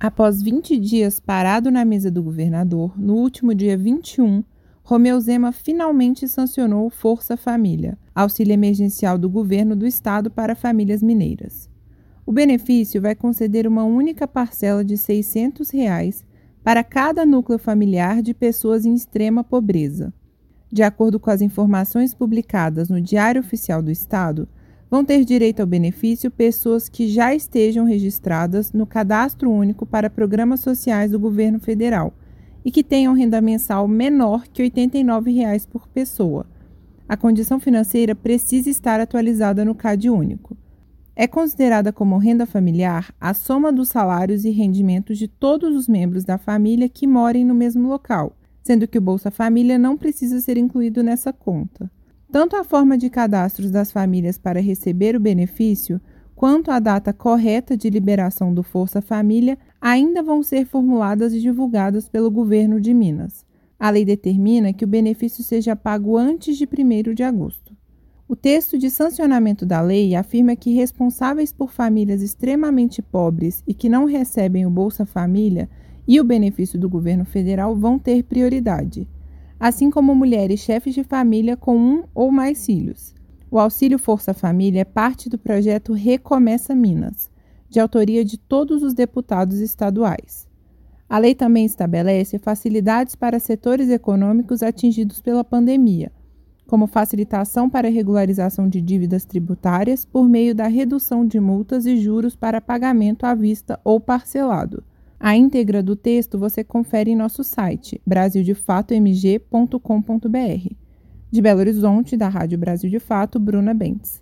Após 20 dias parado na mesa do governador, no último dia 21, Romeu Zema finalmente sancionou Força Família, auxílio emergencial do governo do estado para famílias mineiras. O benefício vai conceder uma única parcela de 600 reais para cada núcleo familiar de pessoas em extrema pobreza. De acordo com as informações publicadas no Diário Oficial do Estado, vão ter direito ao benefício pessoas que já estejam registradas no Cadastro Único para Programas Sociais do Governo Federal e que tenham renda mensal menor que 89 reais por pessoa. A condição financeira precisa estar atualizada no CAD Único. É considerada como renda familiar a soma dos salários e rendimentos de todos os membros da família que morem no mesmo local, sendo que o Bolsa Família não precisa ser incluído nessa conta. Tanto a forma de cadastros das famílias para receber o benefício, quanto a data correta de liberação do Força Família ainda vão ser formuladas e divulgadas pelo governo de Minas. A lei determina que o benefício seja pago antes de 1 de agosto. O texto de sancionamento da lei afirma que responsáveis por famílias extremamente pobres e que não recebem o Bolsa Família e o benefício do governo federal vão ter prioridade assim como mulheres chefes de família com um ou mais filhos. O Auxílio Força Família é parte do projeto Recomeça Minas, de autoria de todos os deputados estaduais. A lei também estabelece facilidades para setores econômicos atingidos pela pandemia, como facilitação para regularização de dívidas tributárias por meio da redução de multas e juros para pagamento à vista ou parcelado a íntegra do texto você confere em nosso site brasildefatomg.com.br. De Belo Horizonte, da Rádio Brasil de Fato, Bruna Bentes.